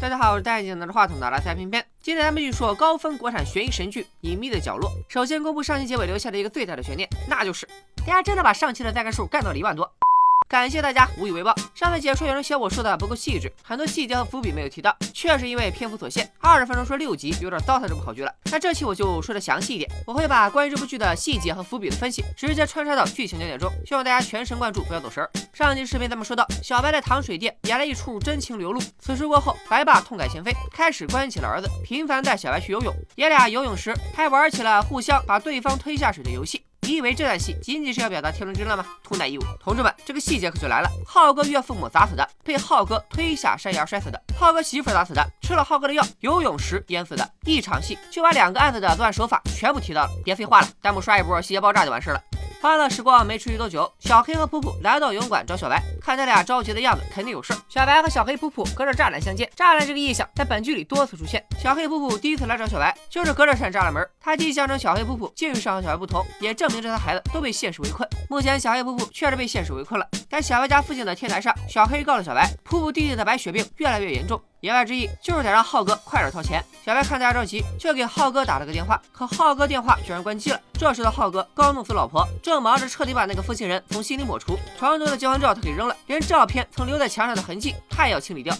大家好，我是戴眼镜拿着话筒的拉塞偏偏。今天咱们继续说高分国产悬疑神剧《隐秘的角落》。首先公布上期结尾留下的一个最大的悬念，那就是大家真的把上期的赞看数干到了一万多。感谢大家，无以为报。上次解说有人嫌我说的不够细致，很多细节和伏笔没有提到，确实因为篇幅所限，二十分钟说六集，有点糟蹋这部好剧了。那这期我就说的详细一点，我会把关于这部剧的细节和伏笔的分析直接穿插到剧情讲解中，希望大家全神贯注，不要走神。上集视频咱们说到，小白在糖水店演了一出真情流露。此事过后，白爸痛改前非，开始关起了儿子，频繁带小白去游泳，爷俩游泳时还玩起了互相把对方推下水的游戏。你以为这段戏仅仅是要表达天伦之乐吗？突乃义务，同志们，这个细节可就来了。浩哥岳父母砸死的，被浩哥推下山崖摔死的；浩哥媳妇砸死的，吃了浩哥的药，游泳时淹死的。一场戏就把两个案子的作案手法全部提到了。别废话了，弹幕刷一波细节爆炸就完事了。欢乐时光没持续多久，小黑和普普来到游泳馆找小白，看他俩着急的样子，肯定有事。小白和小黑、普普隔着栅栏相见，栅栏这个意象在本剧里多次出现。小黑、普普第一次来找小白，就是隔着扇栅栏门。他既象征小黑、普普境遇上和小白不同，也证明这他孩子都被现实围困。目前小黑、普普确实被现实围困了，在小白家附近的天台上，小黑告诉小白，普普弟弟的白血病越来越严重。言外之意就是得让浩哥快点掏钱。小白看大家着急，却给浩哥打了个电话，可浩哥电话居然关机了。这时的浩哥刚弄死老婆，正忙着彻底把那个负心人从心里抹除。床头的结婚照他给扔了，连照片曾留在墙上的痕迹他也要清理掉。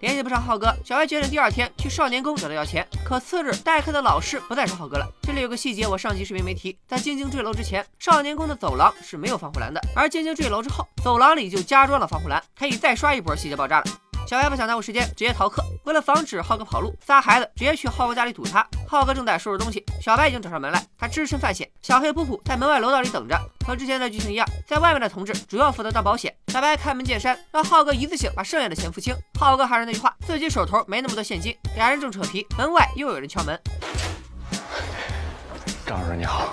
联系不上浩哥，小白决定第二天去少年宫找他要钱。可次日代课的老师不再是浩哥了。这里有个细节，我上集视频没提，在晶晶坠楼之前，少年宫的走廊是没有防护栏的，而晶晶坠楼之后，走廊里就加装了防护栏，可以再刷一波细节爆炸了。小白不想耽误时间，直接逃课。为了防止浩哥跑路，仨孩子直接去浩哥家里堵他。浩哥正在收拾东西，小白已经找上门来，他只身犯险。小黑、普普在门外楼道里等着，和之前的剧情一样，在外面的同志主要负责当保险。小白开门见山，让浩哥一次性把剩下的钱付清。浩哥还是那句话，自己手头没那么多现金。俩人正扯皮，门外又有人敲门。张主任你好。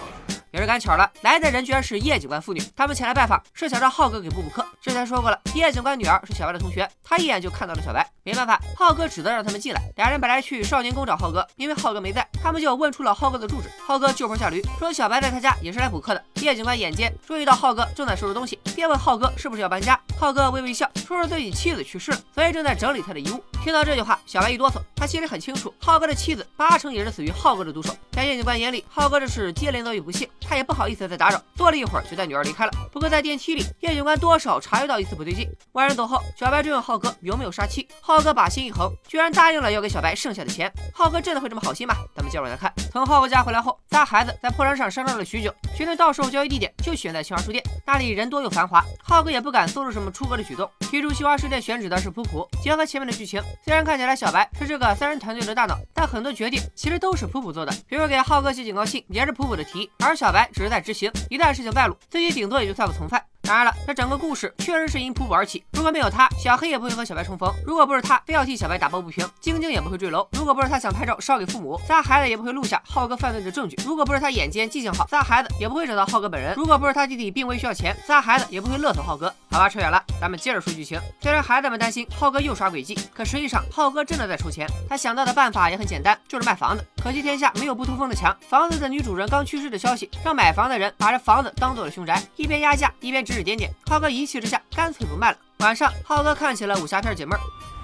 也是赶巧了，来的人居然是叶警官父女。他们前来拜访，是想让浩哥给补补课。之前说过了，叶警官女儿是小白的同学，他一眼就看到了小白。没办法，浩哥只得让他们进来。俩人本来去少年宫找浩哥，因为浩哥没在，他们就问出了浩哥的住址。浩哥就坡下驴，说小白在他家也是来补课的。叶警官眼尖，注意到浩哥正在收拾东西，便问浩哥是不是要搬家。浩哥微微一笑，说是自己妻子去世了，所以正在整理他的遗物。听到这句话，小白一哆嗦，他心里很清楚，浩哥的妻子八成也是死于浩哥的毒手。在叶警官眼里，浩哥这是接连遭遇不幸。他也不好意思再打扰，坐了一会儿就带女儿离开了。不过在电梯里，叶警官多少察觉到一丝不对劲。外人走后，小白追问浩哥有没有杀妻，浩浩哥把心一横，居然答应了要给小白剩下的钱。浩哥真的会这么好心吗？咱们接着往下看。从浩哥家回来后，仨孩子在破山上商量了许久，决定到时候交易地点就选在新华书店，那里人多又繁华。浩哥也不敢做出什么出格的举动，提出新华书店选址的是普普。结合前面的剧情，虽然看起来小白是这个三人团队的大脑，但很多决定其实都是普普做的。比如给浩哥写警告信，也是普普的提议，而小白只是在执行。一旦事情败露，自己顶多也就算个从犯。当然了，这整个故事确实是因普普而起。如果没有他，小黑也不会和小白重逢；如果不是他非要替小白打抱不平，晶晶也不会坠楼；如果不是他想拍照烧给父母，仨孩子也不会录下浩哥犯罪的证据；如果不是他眼尖记性好，仨孩子也不会找到浩哥本人；如果不是他弟弟病危需要钱，仨孩子也不会勒索浩哥。好吧，扯远了，咱们接着说剧情。虽然孩子们担心浩哥又耍诡计，可实际上浩哥真的在筹钱。他想到的办法也很简单，就是卖房子。可惜天下没有不通风的墙，房子的女主人刚去世的消息，让买房的人把这房子当做了凶宅，一边压价一边指指点点。浩哥。一气之下，干脆不卖了。晚上，浩哥看起了武侠片解闷儿。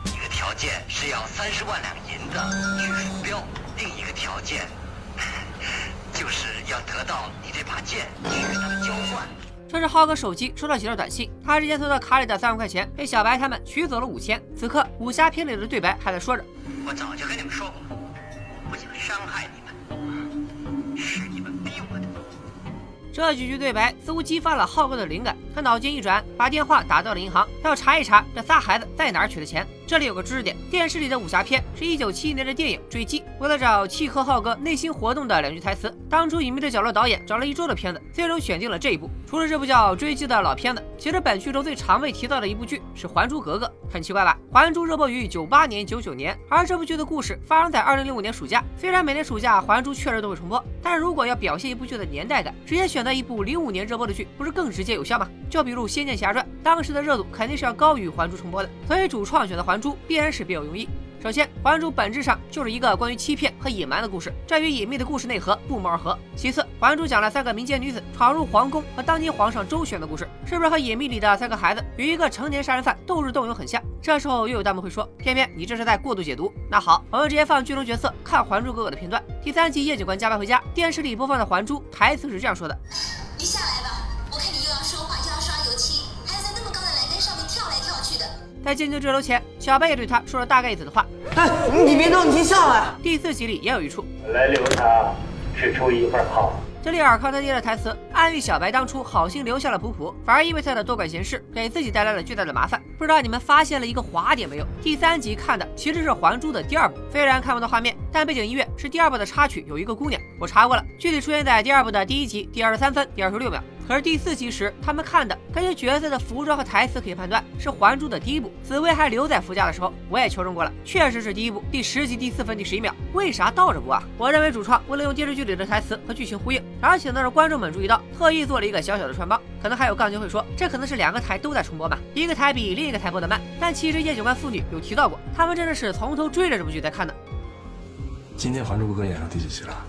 一个条件是要三十万两银子去鼠标，另一个条件 就是要得到你这把剑去跟他们交换。这是浩哥手机收到几条短信，他之前存到卡里的三万块钱被小白他们取走了五千。此刻，武侠片里的对白还在说着：“我早就跟你们说过，我不想伤害你们，是你们逼我的。”这几句对白似乎激发了浩哥的灵感，他脑筋一转，把电话打到了银行，他要查一查这仨孩子在哪儿取的钱。这里有个知识点，电视里的武侠片是一九七一年的电影《追击》，为了找契合浩哥内心活动的两句台词，当初《隐秘的角落》导演找了一周的片子，最终选定了这一部。除了这部叫《追击》的老片子，其实本剧中最常被提到的一部剧是《还珠格格》，很奇怪吧？《还珠》热播于九八年、九九年，而这部剧的故事发生在二零零五年暑假。虽然每年暑假《还珠》确实都会重播，但是如果要表现一部剧的年代感，直接选择一部零五年热播的剧，不是更直接有效吗？就比如《仙剑奇侠传》，当时的热度肯定是要高于《还珠》重播的，所以主创选择《还珠》，必然是别有用意。首先，《还珠》本质上就是一个关于欺骗和隐瞒的故事，这与隐秘的故事内核不谋而合。其次，《还珠》讲了三个民间女子闯入皇宫和当今皇上周旋的故事，是不是和隐秘里的三个孩子与一个成年杀人犯斗智斗勇很像？这时候又有弹幕会说，偏偏你这是在过度解读。那好，我们直接放剧中角色看《还珠格格》的片段。第三集，叶警官加班回家，电视里播放的《还珠》台词是这样说的：“你下来吧，在进军坠楼前，小白也对他说了大概意思的话。哎，你别动，你先下来。第四集里也有一处，来留他，只出一份好。这里尔康他爹的台词，暗喻小白当初好心留下了普普，反而因为他的多管闲事，给自己带来了巨大的麻烦。不知道你们发现了一个滑点没有？第三集看的其实是《还珠》的第二部，虽然看不到画面，但背景音乐是第二部的插曲，有一个姑娘，我查过了，具体出现在第二部的第一集第二十三分第二十六秒。可是第四集时，他们看的根据角色的服装和台词可以判断是《还珠》的第一部。紫薇还留在福家的时候，我也求证过了，确实是第一部第十集第四分第十一秒。为啥倒着播啊？我认为主创为了用电视剧里的台词和剧情呼应，而且呢让观众们注意到，特意做了一个小小的穿帮。可能还有杠精会说，这可能是两个台都在重播吧，一个台比另一个台播的慢。但其实叶警官父女有提到过，他们真的是从头追着这部剧在看的。今天《还珠格格》演上第几集了？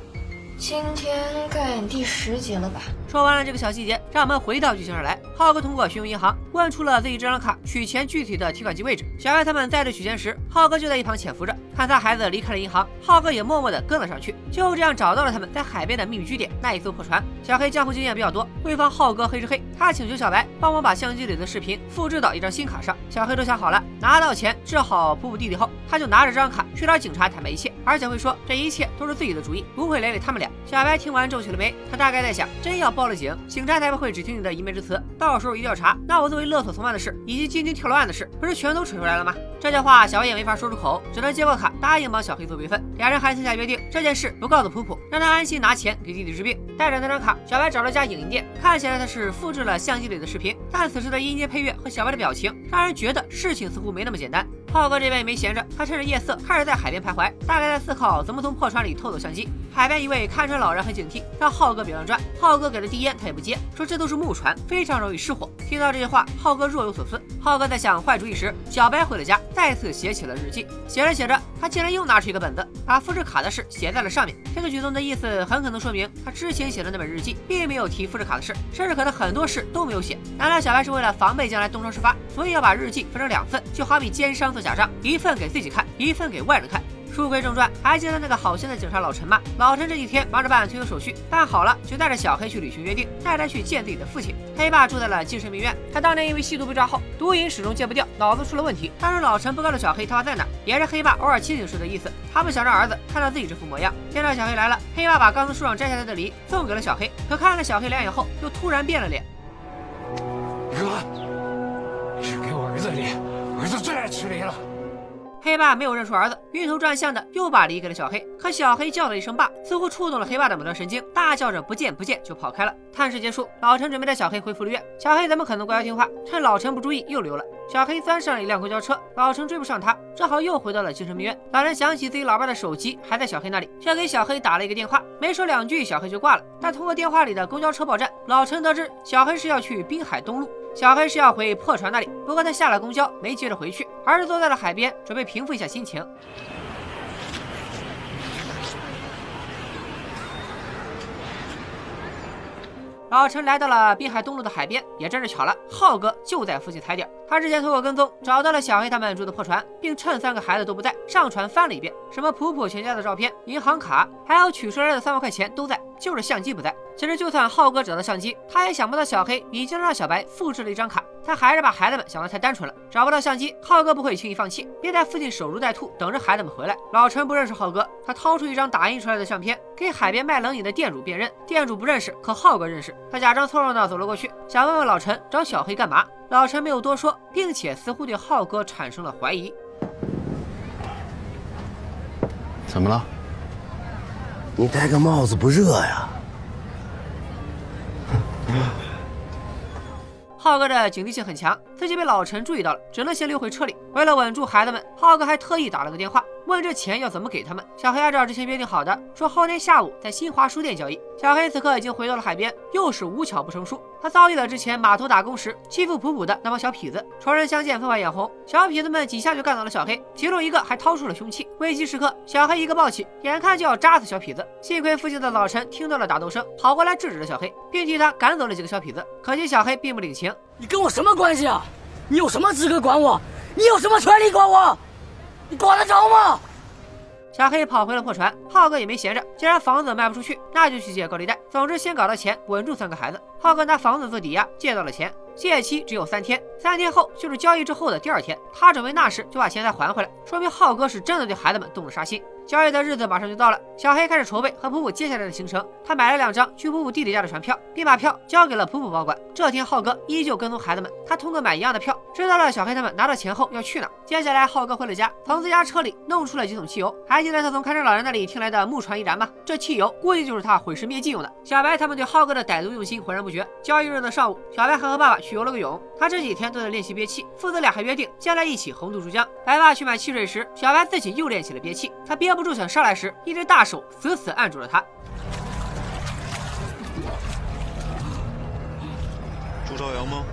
今天该演第十集了吧？说完了这个小细节，让我们回到剧情上来。浩哥通过询问银行，问出了自己这张卡取钱具体的提款机位置。小白他们在这取钱时，浩哥就在一旁潜伏着。看他孩子离开了银行，浩哥也默默地跟了上去。就这样找到了他们在海边的秘密据点——那一艘破船。小黑江湖经验比较多，会帮浩哥黑吃黑。他请求小白帮忙把相机里的视频复制到一张新卡上。小黑都想好了，拿到钱治好普普弟弟后，他就拿着这张卡去找警察坦白一切。而且会说，这一切都是自己的主意，不会连累他们俩。小白听完皱起了眉，他大概在想，真要报报了警，警察才不会只听你的一面之词，到时候一调查，那我作为勒索从犯的事，以及晶晶跳楼案的事，不是全都扯出来了吗？这些话小白也没法说出口，只能接过卡，答应帮小黑做备份。俩人还私下约定，这件事不告诉普普，让他安心拿钱给弟弟治病。带着那张卡，小白找了家影音店，看起来他是复制了相机里的视频，但此时的音阶配乐和小白的表情，让人觉得事情似乎没那么简单。浩哥这边也没闲着，他趁着夜色开始在海边徘徊，大概在思考怎么从破船里偷走相机。海边一位看船老人很警惕，让浩哥别乱转。浩哥给了递烟，他也不接，说这都是木船，非常容易失火。听到这些话，浩哥若有所思。浩哥在想坏主意时，小白回了家，再次写起了日记。写着写着，他竟然又拿出一个本子，把复制卡的事写在了上面。这个举动的意思很可能说明，他之前写的那本日记并没有提复制卡的事，甚至可能很多事都没有写。难道小白是为了防备将来东窗事发，所以要把日记分成两份，就好比奸商做假账，一份给自己看，一份给外人看。书归正传，还记得那个好心的警察老陈吗？老陈这几天忙着办退休手续，办好了就带着小黑去履行约定，带他去见自己的父亲。黑爸住在了精神病院，他当年因为吸毒被抓后，毒瘾始终戒不掉，脑子出了问题。当时老陈不告诉小黑他爸在哪，也是黑爸偶尔清醒时的意思。他不想让儿子看到自己这副模样。见到小黑来了，黑爸把刚从树上摘下来的梨送给了小黑，可看了小黑两眼后，又突然变了脸。黑爸没有认出儿子，晕头转向的又把梨给了小黑。可小黑叫了一声“爸”，似乎触动了黑爸的某段神经，大叫着不见不见就跑开了。探视结束，老陈准备带小黑回福利院。小黑怎么可能乖乖听话？趁老陈不注意，又溜了。小黑钻上了一辆公交车，老陈追不上他，只好又回到了精神病院。老陈想起自己老爸的手机还在小黑那里，却给小黑打了一个电话，没说两句，小黑就挂了。但通过电话里的公交车报站，老陈得知小黑是要去滨海东路。小黑是要回破船那里，不过他下了公交没接着回去，而是坐在了海边，准备平复一下心情。老陈来到了滨海东路的海边，也真是巧了，浩哥就在附近踩点。他之前通过跟踪找到了小黑他们住的破船，并趁三个孩子都不在，上船翻了一遍，什么普普全家的照片、银行卡，还有取出来的三万块钱都在，就是相机不在。其实就算浩哥找到相机，他也想不到小黑已经让小白复制了一张卡。他还是把孩子们想得太单纯了。找不到相机，浩哥不会轻易放弃，便在附近守株待兔，等着孩子们回来。老陈不认识浩哥，他掏出一张打印出来的相片，给海边卖冷饮的店主辨认。店主不认识，可浩哥认识。他假装凑热闹走了过去，想问问老陈找小黑干嘛。老陈没有多说，并且似乎对浩哥产生了怀疑。怎么了？你戴个帽子不热呀？浩哥的警惕性很强，自己被老陈注意到了，只能先溜回车里。为了稳住孩子们，浩哥还特意打了个电话，问这钱要怎么给他们。小黑按照之前约定好的，说后天下午在新华书店交易。小黑此刻已经回到了海边，又是无巧不成书。他遭遇了之前码头打工时欺负普普的那帮小痞子。仇人相见，分外眼红，小痞子们几下就干倒了小黑，其中一个还掏出了凶器。危机时刻，小黑一个暴起，眼看就要扎死小痞子，幸亏附近的老陈听到了打斗声，跑过来制止了小黑，并替他赶走了几个小痞子。可惜小黑并不领情，你跟我什么关系啊？你有什么资格管我？你有什么权利管我？你管得着吗？小黑跑回了破船，浩哥也没闲着。既然房子卖不出去，那就去借高利贷。总之，先搞到钱，稳住三个孩子。浩哥拿房子做抵押，借到了钱，借期只有三天。三天后就是交易之后的第二天，他准备那时就把钱再还回来，说明浩哥是真的对孩子们动了杀心。交易的日子马上就到了，小黑开始筹备和普普接下来的行程。他买了两张去普普弟弟家的船票，并把票交给了普普保管。这天，浩哥依旧跟踪孩子们，他通过买一样的票，知道了小黑他们拿到钱后要去哪。接下来，浩哥回了家，从自家车里弄出了几桶汽油。还记得他从看守老人那里听来的木船一燃吗？这汽油估计就是他毁尸灭迹用的。小白他们对浩哥的歹毒用心浑然不觉。交易日的上午，小白还和爸爸去游了个泳。他这几天都在练习憋气，父子俩还约定将来一起横渡珠江。白爸去买汽水时，小白自己又练起了憋气。他憋不住想上来时，一只大手死死按住了他。朱朝阳吗？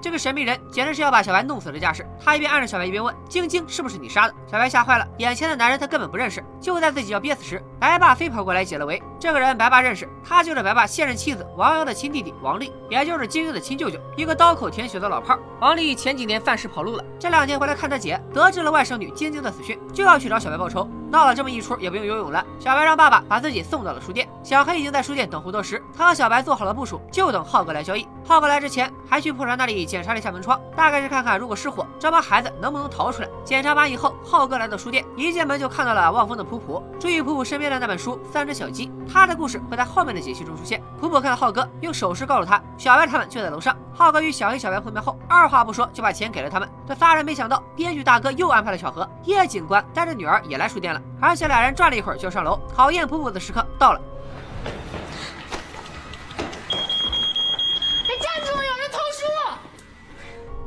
这个神秘人简直是要把小白弄死的架势。他一边按着小白，一边问：“晶晶是不是你杀的？”小白吓坏了，眼前的男人他根本不认识。就在自己要憋死时，白爸飞跑过来解了围。这个人白爸认识，他就是白爸现任妻子王瑶的亲弟弟王丽，也就是晶晶的亲舅舅，一个刀口舔血的老炮。王丽前几年犯事跑路了，这两天回来看他姐，得知了外甥女晶晶的死讯，就要去找小白报仇。闹了这么一出，也不用游泳了。小白让爸爸把自己送到了书店。小黑已经在书店等候多时，他和小白做好了部署，就等浩哥来交易。浩哥来之前，还去破船那里检查了一下门窗，大概是看看如果失火，这帮孩子能不能逃出来。检查完以后，浩哥来到书店，一进门就看到了望风的普普。注意普普身边的那本书《三只小鸡》，他的故事会在后面的解析中出现。普普看到浩哥，用手势告诉他，小白他们就在楼上。浩哥与小黑、小白碰面后，二话不说就把钱给了他们。这仨人没想到，编剧大哥又安排了巧合，叶警官带着女儿也来书店了，而且俩人转了一会儿就上楼。考验普普的时刻到了。站住！有人偷书！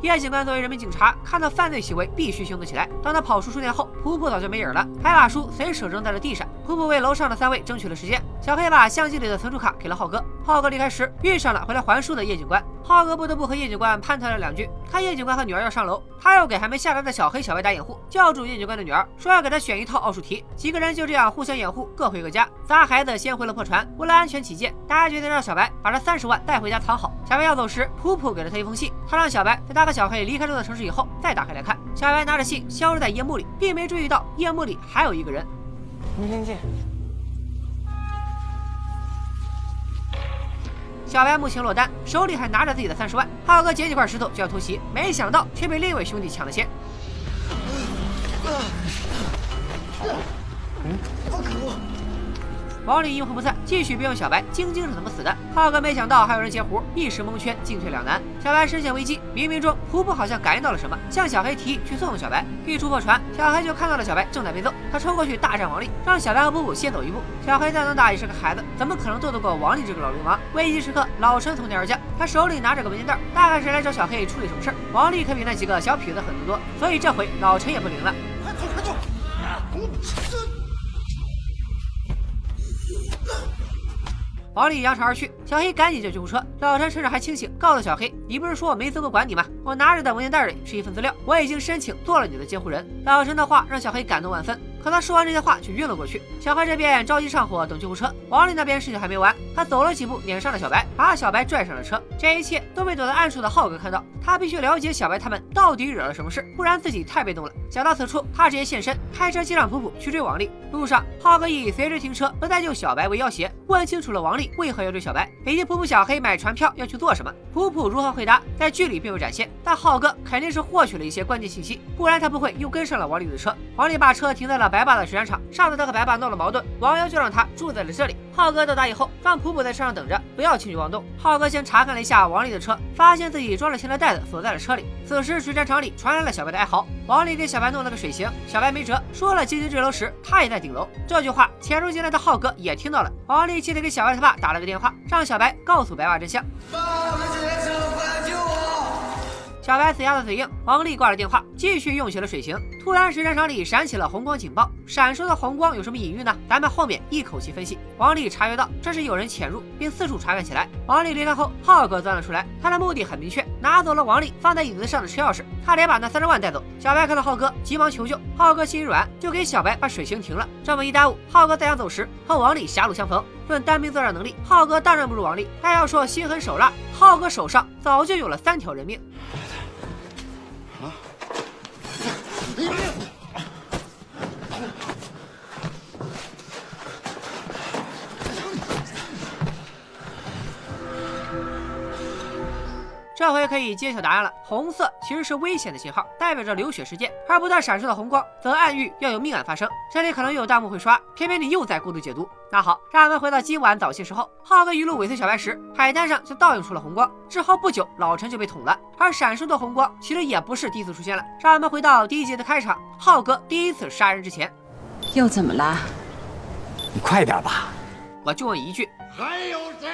叶警官作为人民警察，看到犯罪行为必须行动起来。当他跑出书店后，普普早就没影了，还把书随手扔在了地上。普普为楼上的三位争取了时间。小黑把相机里的存储卡给了浩哥。浩哥离开时遇上了回来还书的叶警官，浩哥不得不和叶警官攀谈了两句。看叶警官和女儿要上楼，他又给还没下来的小黑、小白打掩护，叫住叶警官的女儿，说要给他选一套奥数题。几个人就这样互相掩护，各回各家。仨孩子先回了破船。为了安全起见，大家决定让小白把这三十万带回家藏好。小白要走时，普普给了他一封信，他让小白在他和小黑离开这座城市以后再打开来看。小白拿着信消失在夜幕里，并没注意到夜幕里还有一个人。明天见。小白目前落单，手里还拿着自己的三十万。浩哥捡几块石头就要偷袭，没想到却被另一位兄弟抢了先。王丽阴魂不散，继续逼问小白晶晶是怎么死的。浩哥没想到还有人截胡，一时蒙圈，进退两难。小白深陷危机，冥冥中普普好像感应到了什么，向小黑提议去送送小白。一出破船，小黑就看到了小白正在被揍，他冲过去大战王丽，让小白和普普先走一步。小黑再能打也是个孩子，怎么可能斗得过王丽这个老流氓？危急时刻，老陈从天而降，他手里拿着个文件袋，大概是来找小黑处理什么事儿。王丽可比那几个小痞子狠得多，所以这回老陈也不灵了。快走，快走！王丽扬长而去，小黑赶紧叫救护车。老陈趁着还清醒，告诉小黑：“你不是说我没资格管你吗？我拿着的文件袋里是一份资料，我已经申请做了你的监护人。”老陈的话让小黑感动万分，可他说完这些话就晕了过去。小黑这边着急上火等救护车，王丽那边事情还没完，他走了几步撵上了小白，把小白拽上了车。这一切都被躲在暗处的浩哥看到，他必须了解小白他们到底惹了什么事，不然自己太被动了。想到此处，他直接现身，开车接上普普去追王丽。路上，浩哥以随时停车不再救小白为要挟，问清楚了王丽为何要追小白，以及普普小黑买船票要去做什么。普普如何回答，在剧里并未展现，但浩哥肯定是获取了一些关键信息，不然他不会又跟上了王丽的车。王丽把车停在了白白爸的水产厂，上次他和白爸闹了矛盾，王瑶就让他住在了这里。浩哥到达以后，让普普在车上等着，不要轻举妄动。浩哥先查看了一下王丽的车，发现自己装了钱的袋子锁在了车里。此时水产厂里传来了小白的哀嚎，王丽给小白弄了个水刑，小白没辙，说了进行坠楼时他也在顶楼。这句话潜入进来的浩哥也听到了，王丽气得给小白他爸打了个电话，让小白告诉白爸真相。爸，我们姐姐死了，快来救我！小白死鸭子嘴硬，王丽挂了电话，继续用起了水刑。突然，水战场里闪起了红光警报，闪烁的红光有什么隐喻呢？咱们后面一口气分析。王丽察觉到这是有人潜入，并四处查看起来。王丽离开后，浩哥钻了出来，他的目的很明确，拿走了王丽放在椅子上的车钥匙，他得把那三十万带走。小白看到浩哥，急忙求救，浩哥心软，就给小白把水刑停了。这么一耽误，浩哥再想走时，和王丽狭路相逢。论单兵作战能力，浩哥当然不如王丽，但要说心狠手辣，浩哥手上早就有了三条人命。这回可以揭晓答案了。红色其实是危险的信号，代表着流血事件；而不断闪烁的红光，则暗喻要有命案发生。这里可能有弹幕会刷，偏偏你又在过度解读。那好，让我们回到今晚早些时候，浩哥一路尾随小白时，海滩上就倒映出了红光。之后不久，老陈就被捅了。而闪烁的红光其实也不是第一次出现了。让我们回到第一集的开场，浩哥第一次杀人之前，又怎么了？你快点吧！我就问一句，还有谁？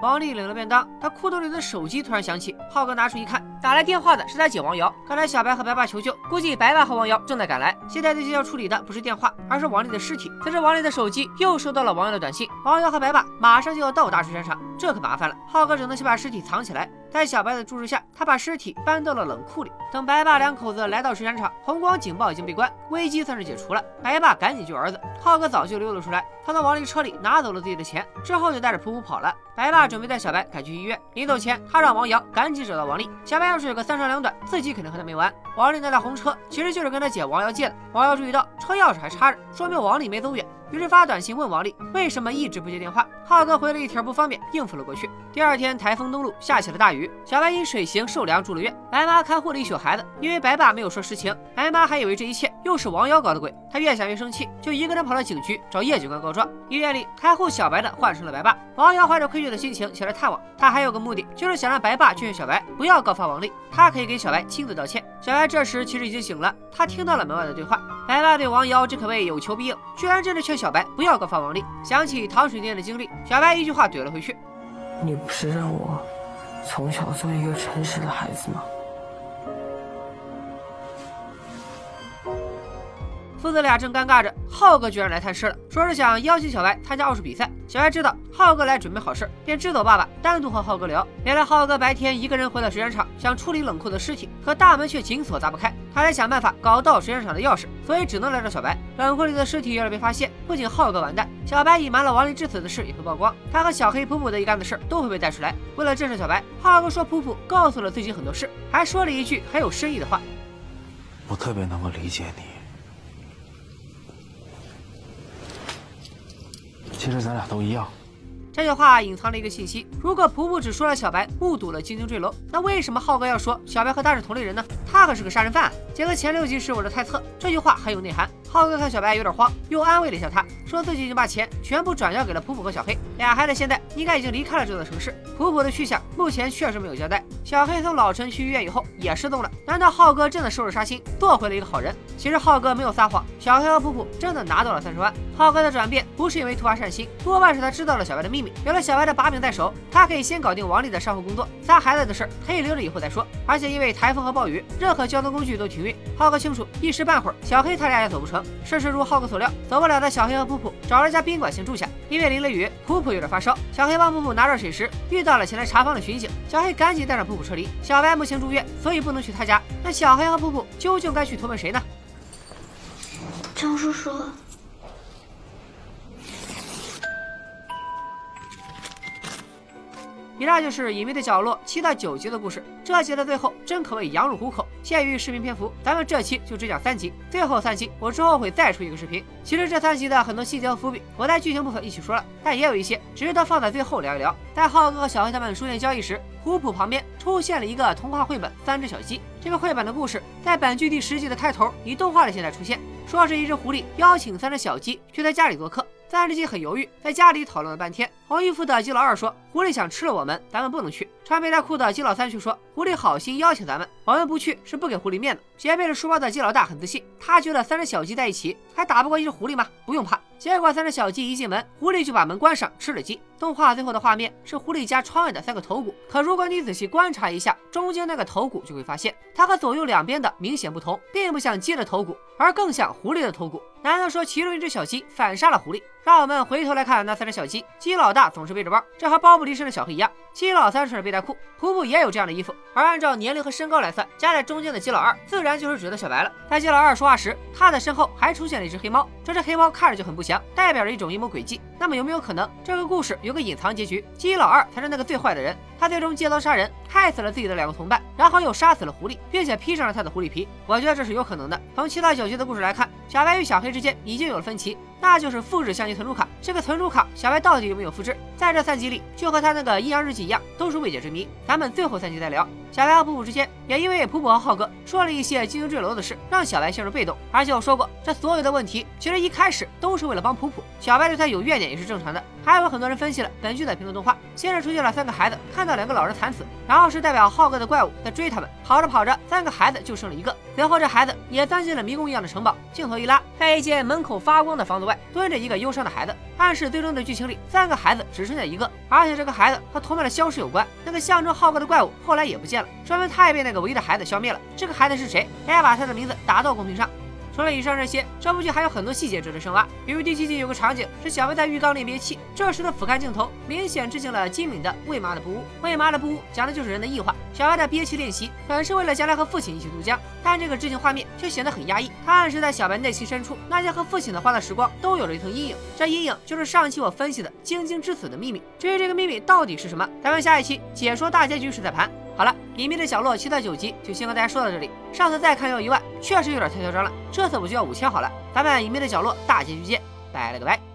王丽领了便当，她裤兜里的手机突然响起，浩哥拿出一看，打来电话的是他姐王瑶。刚才小白和白爸求救，估计白爸和王瑶正在赶来。现在最需要处理的不是电话，而是王丽的尸体。此时王丽的手机又收到了王瑶的短信，王瑶和白爸马上就要到达水山上，这可麻烦了。浩哥只能先把尸体藏起来。在小白的注视下，他把尸体搬到了冷库里。等白爸两口子来到水产厂，红光警报已经被关，危机算是解除了。白爸赶紧救儿子，浩哥早就溜了出来。他从王丽车里拿走了自己的钱，之后就带着普普跑了。白爸准备带小白赶去医院，临走前他让王瑶赶紧找到王丽。小白要是有个三长两短，自己肯定和他没完。王丽那辆红车其实就是跟他姐王瑶借的。王瑶注意到车钥匙还插着，说明王丽没走远。于是发短信问王丽为什么一直不接电话。浩哥回了一条不方便，应付了过去。第二天台风登陆，下起了大雨。小白因水行受凉住了院，白妈看护了一宿孩子。因为白爸没有说实情，白妈还以为这一切又是王瑶搞的鬼。她越想越生气，就一个人跑到警局找叶警官告状。医院里看护小白的换成了白爸。王瑶怀着愧疚的心情前来探望，他还有个目的，就是想让白爸劝劝小白不要告发王丽，他可以给小白亲自道歉。小白这时其实已经醒了，他听到了门外的对话。白爸对王瑶这可谓有求必应，居然真的劝小白不要告发王丽。想起糖水店的经历，小白一句话怼了回去：“你不是让我从小做一个诚实的孩子吗？”父子俩正尴尬着，浩哥居然来探视了，说是想邀请小白参加奥数比赛。小白知道浩哥来准备好事，便支走爸爸，单独和浩哥聊。原来浩哥白天一个人回到水产厂，想处理冷库的尸体，可大门却紧锁，砸不开。他得想办法搞到水产厂的钥匙，所以只能来找小白。冷库里的尸体要是被发现，不仅浩哥完蛋，小白隐瞒了王丽致死的事也会曝光，他和小黑、普普的一干子事都会被带出来。为了震慑小白，浩哥说普普告诉了自己很多事，还说了一句很有深意的话：“我特别能够理解你。”其实咱俩都一样。这句话隐藏了一个信息：如果普普只说了小白目睹了晶晶坠楼，那为什么浩哥要说小白和他是同类人呢？他可是个杀人犯。结合前六集时我的猜测，这句话很有内涵。浩哥看小白有点慌，又安慰了一下他，说自己已经把钱全部转交给了普普和小黑，俩孩子现在应该已经离开了这座城市。普普的去向目前确实没有交代。小黑从老陈去医院以后也失踪了，难道浩哥真的收拾杀心，做回了一个好人？其实浩哥没有撒谎，小黑和普普真的拿到了三十万。浩哥的转变不是因为突发善心，多半是他知道了小白的秘密，有了小白的把柄在手，他可以先搞定王丽的善后工作，仨孩子的事儿可以留着以后再说。而且因为台风和暴雨，任何交通工具都停运。浩哥清楚，一时半会儿小黑他俩也走不成。事实如浩哥所料，走不了的小黑和普普找了家宾馆先住下。因为淋了雨，普普有点发烧，小黑帮普普拿热水时遇到了前来查房的巡警，小黑赶紧带上普普撤离。小白目前住院，所以不能去他家。那小黑和普普究竟该去投奔谁呢？张叔叔。以上就是《隐秘的角落》七到九集的故事。这集的最后真可谓羊入虎口。限于视频篇幅，咱们这期就只讲三集。最后三集我之后会再出一个视频。其实这三集的很多细节和伏笔，我在剧情部分一起说了，但也有一些值得放在最后聊一聊。在浩哥和小黑他们书店交易时，虎谱旁边出现了一个童话绘本《三只小鸡》。这个绘本的故事在本剧第十集的开头以动画的形态出现，说是一只狐狸邀请三只小鸡去他家里做客。三只鸡很犹豫，在家里讨论了半天。红衣服的鸡老二说：“狐狸想吃了我们，咱们不能去。”穿背带裤的鸡老三却说：“狐狸好心邀请咱们，我们不去是不给狐狸面子。”斜背着书包的鸡老大很自信，他觉得三只小鸡在一起还打不过一只狐狸吗？不用怕。结果三只小鸡一进门，狐狸就把门关上，吃了鸡。动画最后的画面是狐狸家窗外的三个头骨，可如果你仔细观察一下中间那个头骨，就会发现它和左右两边的明显不同，并不像鸡的头骨，而更像狐狸的头骨。难道说其中一只小鸡反杀了狐狸？让我们回头来看那三只小鸡，鸡老大总是背着包，这和包不离身的小黑一样；鸡老三穿着背带裤，普普也有这样的衣服。而按照年龄和身高来算，夹在中间的鸡老二自然就是指的小白了。在鸡老二说话时，他的身后还出现了一只黑猫，这只黑猫看着就很不祥，代表着一种阴谋诡计。那么有没有可能这个故事有个隐藏结局？鸡老二才是那个最坏的人，他最终借刀杀人，害死了自己的两个同伴，然后又杀死了狐狸，并且披上了他的狐狸皮。我觉得这是有可能的。从七到九集的故事来看，小白与小黑之间已经有了分歧。那就是复制相机存储卡，这个存储卡小白到底有没有复制？在这三集里，就和他那个阴阳日记一样，都是未解之谜。咱们最后三集再聊。小白和普普之间，也因为普普和浩哥说了一些金鹰坠楼的事，让小白陷入被动。而且我说过，这所有的问题其实一开始都是为了帮普普。小白对他有怨念也是正常的。还有很多人分析了本剧的评论动画，先是出现了三个孩子看到两个老人惨死，然后是代表浩哥的怪物在追他们，跑着跑着，三个孩子就剩了一个。随后这孩子也钻进了迷宫一样的城堡，镜头一拉，在一间门口发光的房子外蹲着一个忧伤的孩子，暗示最终的剧情里三个孩子只剩下一个，而且这个孩子和同伴的消失有关。那个象征浩哥的怪物后来也不见了，说明他也被那个唯一的孩子消灭了。这个孩子是谁？大家把他的名字打到公屏上。除了以上这些，这部剧还有很多细节值得深挖。比如第七集有个场景是小白在浴缸里憋气，这时的俯瞰镜头明显致敬了金敏的《为妈的不污》。《为妈的不污》讲的就是人的异化。小白的憋气练习本是为了将来和父亲一起渡江，但这个致敬画面却显得很压抑。它暗示在小白内心深处，那些和父亲的欢乐时光都有了一层阴影。这阴影就是上期我分析的晶晶之死的秘密。至于这个秘密到底是什么，咱们下一期解说大结局时再盘。好了，隐秘的角落七到九集就先和大家说到这里。上次再看要一万，确实有点太嚣张了。这次我就要五千好了。咱们隐秘的角落大结局见，拜了个拜。